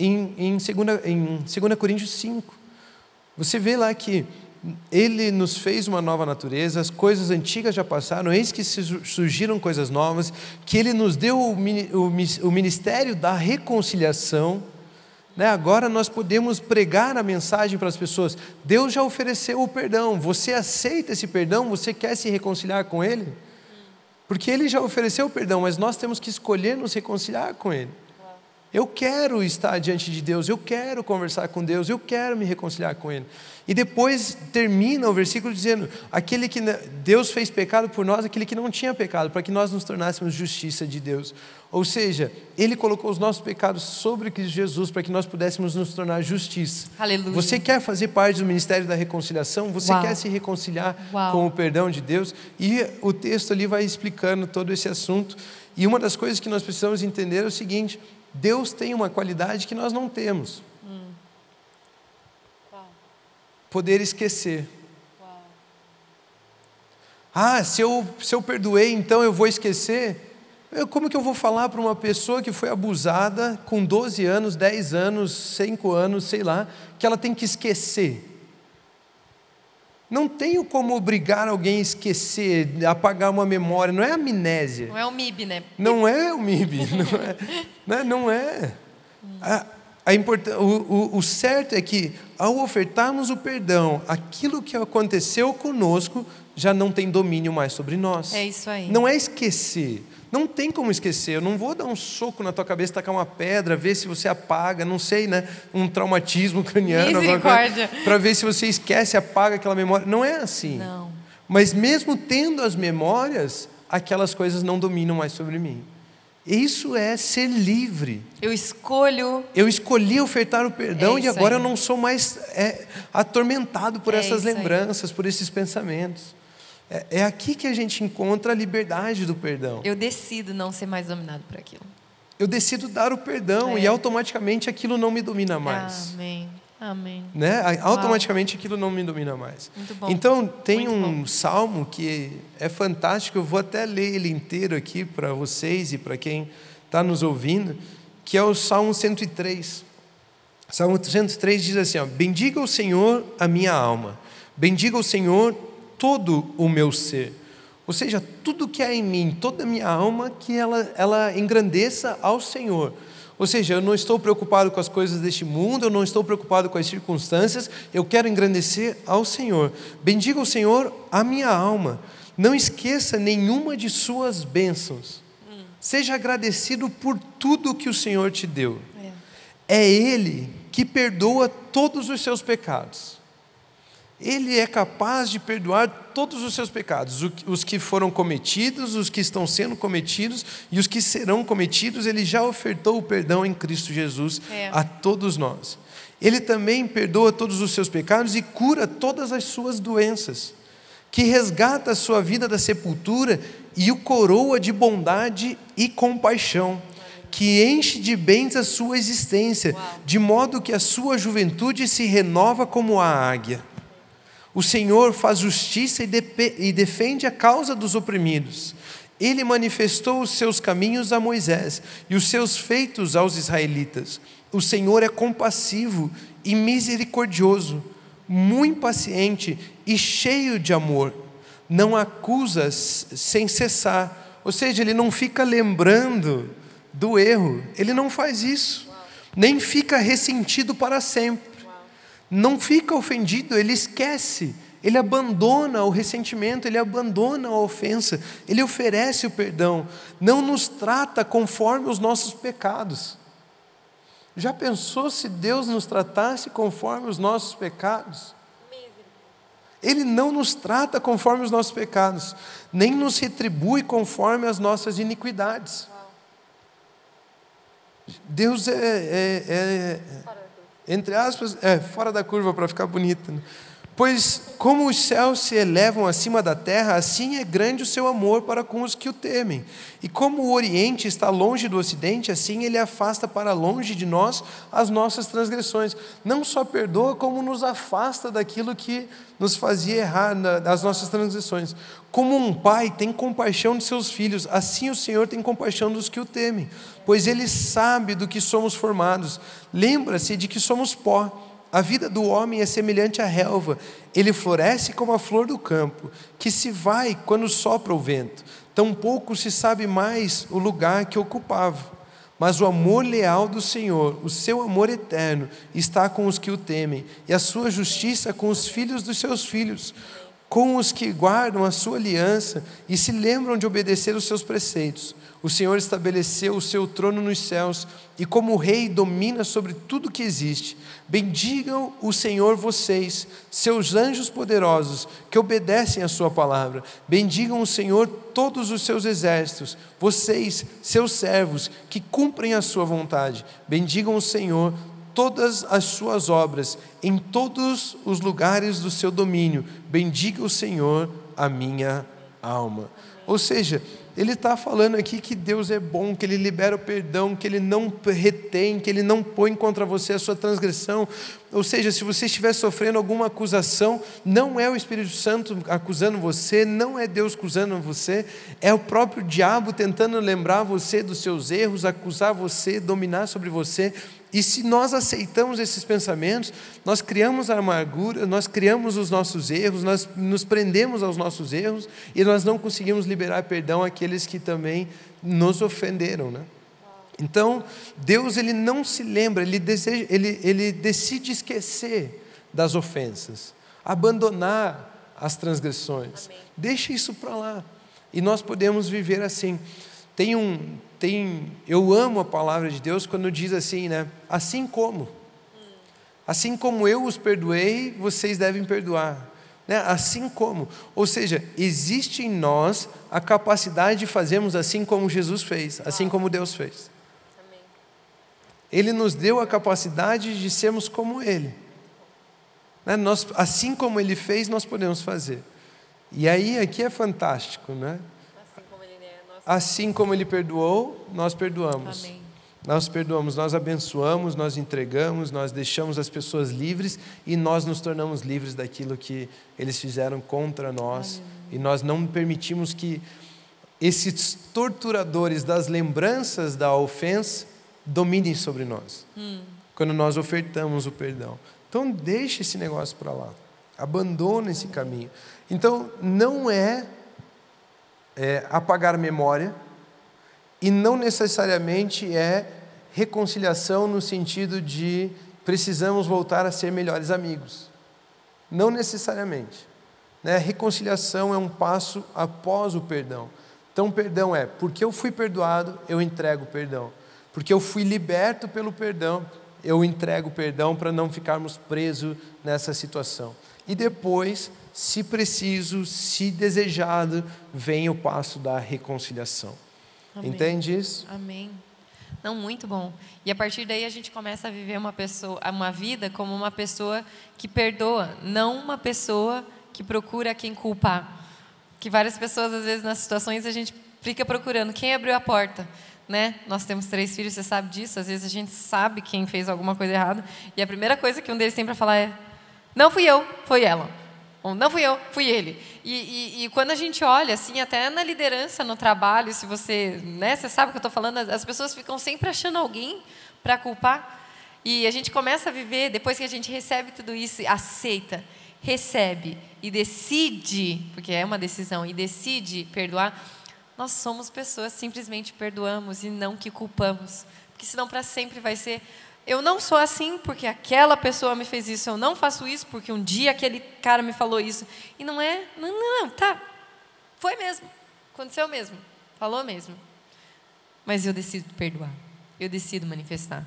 em, em, 2, em 2 Coríntios 5. Você vê lá que ele nos fez uma nova natureza, as coisas antigas já passaram, eis que surgiram coisas novas, que ele nos deu o ministério da reconciliação. Né? Agora nós podemos pregar a mensagem para as pessoas. Deus já ofereceu o perdão, você aceita esse perdão? Você quer se reconciliar com Ele? Porque Ele já ofereceu o perdão, mas nós temos que escolher nos reconciliar com Ele. Eu quero estar diante de Deus, eu quero conversar com Deus, eu quero me reconciliar com Ele. E depois termina o versículo dizendo: aquele que Deus fez pecado por nós, aquele que não tinha pecado, para que nós nos tornássemos justiça de Deus. Ou seja, Ele colocou os nossos pecados sobre Cristo Jesus para que nós pudéssemos nos tornar justiça. Aleluia. Você quer fazer parte do ministério da reconciliação? Você Uau. quer se reconciliar Uau. com o perdão de Deus? E o texto ali vai explicando todo esse assunto. E uma das coisas que nós precisamos entender é o seguinte: Deus tem uma qualidade que nós não temos. Poder esquecer. Ah, se eu, se eu perdoei, então eu vou esquecer? Eu, como que eu vou falar para uma pessoa que foi abusada com 12 anos, 10 anos, 5 anos, sei lá, que ela tem que esquecer? Não tenho como obrigar alguém a esquecer, apagar uma memória, não é amnésia. Não é o MIB, né? Não é o MIB, não é. né? Não é. A, a import... o, o, o certo é que, ao ofertarmos o perdão, aquilo que aconteceu conosco já não tem domínio mais sobre nós. É isso aí. Não é esquecer. Não tem como esquecer. Eu não vou dar um soco na tua cabeça, tacar uma pedra, ver se você apaga, não sei, né? Um traumatismo craniano, para ver se você esquece, apaga aquela memória. Não é assim. Não. Mas mesmo tendo as memórias, aquelas coisas não dominam mais sobre mim. Isso é ser livre. Eu escolho. Eu escolhi ofertar o perdão É e agora aí. eu não sou mais é, atormentado por É essas isso aí. lembranças, por esses pensamentos. É, é aqui que a gente encontra a liberdade do perdão. Eu decido não ser mais dominado por aquilo. Eu decido dar o perdão É. e automaticamente aquilo não me domina mais. Amém. Amém. Né? Automaticamente aquilo não me domina mais. Muito bom. Então, tem Muito um bom. salmo que é fantástico, eu vou até ler ele inteiro aqui para vocês e para quem está nos ouvindo, que é o Salmo 103. Salmo 103 diz assim: ó, Bendiga o Senhor a minha alma, bendiga o Senhor todo o meu ser. Ou seja, tudo que há em mim, toda a minha alma, que ela, ela engrandeça ao Senhor. Ou seja, eu não estou preocupado com as coisas deste mundo, eu não estou preocupado com as circunstâncias, eu quero engrandecer ao Senhor. Bendiga o Senhor a minha alma. Não esqueça nenhuma de suas bênçãos. Seja agradecido por tudo que o Senhor te deu. É Ele que perdoa todos os seus pecados. Ele é capaz de perdoar todos os seus pecados, os que foram cometidos, os que estão sendo cometidos e os que serão cometidos, ele já ofertou o perdão em Cristo Jesus É. a todos nós. Ele também perdoa todos os seus pecados e cura todas as suas doenças, que resgata a sua vida da sepultura e o coroa de bondade e compaixão, que enche de bens a sua existência, de modo que a sua juventude se renova como a águia. O Senhor faz justiça e, defende a causa dos oprimidos. Ele manifestou os seus caminhos a Moisés e os seus feitos aos israelitas. O Senhor é compassivo e misericordioso, muito paciente e cheio de amor. Não acusa sem cessar. Ou seja, ele não fica lembrando do erro. Ele não faz isso. Nem fica ressentido para sempre não fica ofendido, ele esquece, ele abandona o ressentimento, ele abandona a ofensa, ele oferece o perdão, não nos trata conforme os nossos pecados. Já pensou se Deus nos tratasse conforme os nossos pecados? Ele não nos trata conforme os nossos pecados, nem nos retribui conforme as nossas iniquidades. Deus é, é- é- entre aspas, é fora da curva para ficar bonito. né? Pois como os céus se elevam acima da terra, assim é grande o seu amor para com os que o temem. E como o Oriente está longe do Ocidente, assim ele afasta para longe de nós as nossas transgressões. Não só perdoa, como nos afasta daquilo que nos fazia errar das nossas transgressões. Como um pai tem compaixão de seus filhos, assim o Senhor tem compaixão dos que o temem, pois ele sabe do que somos formados. Lembra-se de que somos pó. A vida do homem é semelhante à relva, ele floresce como a flor do campo, que se vai quando sopra o vento. Tampouco se sabe mais o lugar que ocupava. Mas o amor leal do Senhor, o seu amor eterno, está com os que o temem, e a sua justiça com os filhos dos seus filhos, com os que guardam a sua aliança e se lembram de obedecer os seus preceitos. O Senhor estabeleceu o seu trono nos céus e, como rei, domina sobre tudo que existe. Bendigam o Senhor vocês, seus anjos poderosos, que obedecem a Sua palavra. Bendigam o Senhor todos os seus exércitos, vocês, seus servos, que cumprem a Sua vontade. Bendigam o Senhor todas as suas obras, em todos os lugares do seu domínio. Bendiga o Senhor a minha alma. Ou seja, ele está falando aqui que Deus é bom, que Ele libera o perdão, que Ele não retém, que Ele não põe contra você a sua transgressão. Ou seja, se você estiver sofrendo alguma acusação, não é o Espírito Santo acusando você, não é Deus acusando você, é o próprio diabo tentando lembrar você dos seus erros, acusar você, dominar sobre você. E se nós aceitamos esses pensamentos, nós criamos a amargura, nós criamos os nossos erros, nós nos prendemos aos nossos erros e nós não conseguimos liberar perdão àqueles que também nos ofenderam, né? Então, Deus ele não se lembra, ele, deseja, ele, ele decide esquecer das ofensas, abandonar as transgressões. Deixa isso para lá. E nós podemos viver assim. Tem um, tem, eu amo a palavra de Deus quando diz assim, né? Assim como, assim como eu os perdoei, vocês devem perdoar. Né? Assim como, ou seja, existe em nós a capacidade de fazermos assim como Jesus fez, assim como Deus fez. Ele nos deu a capacidade de sermos como Ele. Né? Nós, assim como Ele fez, nós podemos fazer. E aí aqui é fantástico, né? Assim como ele é, Assim como Ele perdoou, nós perdoamos. Amém. Nós perdoamos, nós abençoamos, nós entregamos, nós deixamos as pessoas livres e nós nos tornamos livres daquilo que eles fizeram contra nós. E nós não permitimos que esses torturadores das lembranças da ofensa dominem sobre nós. Quando nós ofertamos o perdão. Então, deixe esse negócio para lá. Abandona esse caminho. Então, não é, é apagar memória e não necessariamente é reconciliação no sentido de precisamos voltar a ser melhores amigos. Não necessariamente. Né? Reconciliação é um passo após o perdão. Então, perdão é porque eu fui perdoado, eu entrego o perdão. Porque eu fui liberto pelo perdão, eu entrego o perdão para não ficarmos presos nessa situação. E depois, se preciso, se desejado, vem o passo da reconciliação. Amém. Entende isso? Amém. Não, muito bom. E a partir daí a gente começa a viver uma pessoa, uma vida como uma pessoa que perdoa, não uma pessoa que procura quem culpar. Que várias pessoas às vezes nas situações a gente fica procurando quem abriu a porta, né? Nós temos três filhos, você sabe disso. Às vezes a gente sabe quem fez alguma coisa errada e a primeira coisa que um deles tem para falar é: não fui eu, foi ela. Ou não fui eu, fui ele. E, e, e, quando a gente olha, assim, até na liderança, no trabalho, se você, né, você sabe o que eu estou falando, as, as pessoas ficam sempre achando alguém para culpar. E a gente começa a viver, depois que a gente recebe tudo isso, aceita, recebe e decide, porque é uma decisão, e decide perdoar, nós somos pessoas, simplesmente perdoamos e não que culpamos. Porque senão para sempre vai ser eu não sou assim porque aquela pessoa me fez isso, eu não faço isso porque um dia aquele cara me falou isso. E não é, não, não, não, tá. Foi mesmo. Aconteceu mesmo. Falou mesmo. Mas eu decido perdoar. Eu decido manifestar.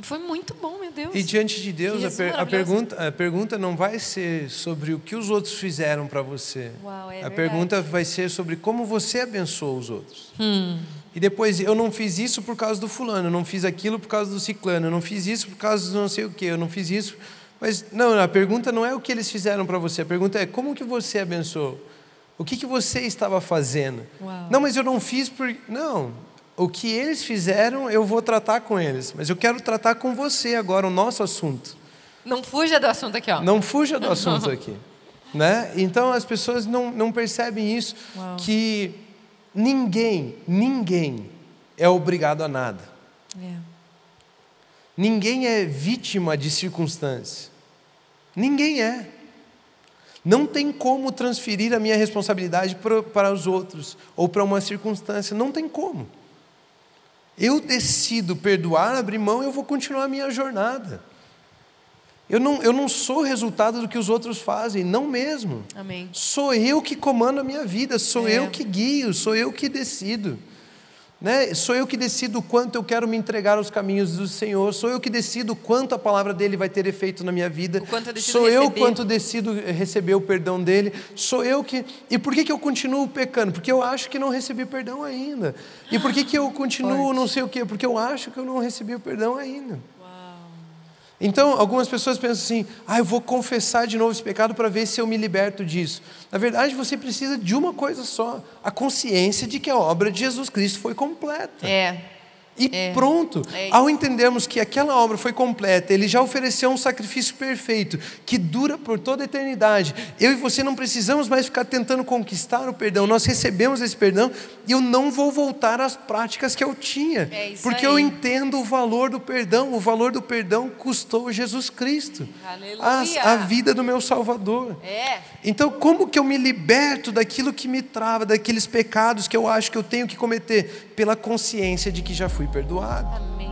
Foi muito bom, meu Deus. E diante de Deus, a, per- a pergunta, a pergunta não vai ser sobre o que os outros fizeram para você. Uau, é a verdade. pergunta vai ser sobre como você abençoou os outros. Hum. E depois, eu não fiz isso por causa do fulano, eu não fiz aquilo por causa do ciclano, eu não fiz isso por causa do não sei o quê, eu não fiz isso. Mas não, a pergunta não é o que eles fizeram para você, a pergunta é como que você abençoou? O que, que você estava fazendo? Uau. Não, mas eu não fiz por. Não. O que eles fizeram, eu vou tratar com eles. Mas eu quero tratar com você agora, o nosso assunto. Não fuja do assunto aqui, ó. Não fuja do assunto aqui. Né? Então as pessoas não, não percebem isso, Uau. que ninguém, ninguém é obrigado a nada. É. Ninguém é vítima de circunstância. Ninguém é. Não tem como transferir a minha responsabilidade pro- para os outros ou para uma circunstância. Não tem como. Eu decido perdoar, abrir mão, eu vou continuar a minha jornada. Eu não, eu não sou resultado do que os outros fazem, não mesmo. Amém. Sou eu que comando a minha vida, sou É. eu que guio, sou eu que decido. Né? Sou eu que decido o quanto eu quero me entregar aos caminhos do Senhor, sou eu que decido quanto a palavra dele vai ter efeito na minha vida. Eu sou eu receber. quanto decido receber o perdão dele. Sou eu que. E por que, que eu continuo pecando? Porque eu acho que não recebi perdão ainda. E por que, que eu continuo não sei o quê? Porque eu acho que eu não recebi o perdão ainda. Então, algumas pessoas pensam assim: ah, eu vou confessar de novo esse pecado para ver se eu me liberto disso. Na verdade, você precisa de uma coisa só: a consciência de que a obra de Jesus Cristo foi completa. É. E É. pronto. É. Ao entendermos que aquela obra foi completa, ele já ofereceu um sacrifício perfeito, que dura por toda a eternidade. Eu e você não precisamos mais ficar tentando conquistar o perdão. Nós recebemos esse perdão e eu não vou voltar às práticas que eu tinha. É porque aí. eu entendo o valor do perdão. O valor do perdão custou Jesus Cristo. A, a vida do meu Salvador. É. Então, como que eu me liberto daquilo que me trava, daqueles pecados que eu acho que eu tenho que cometer? Pela consciência de que já fui perdoado. Amém.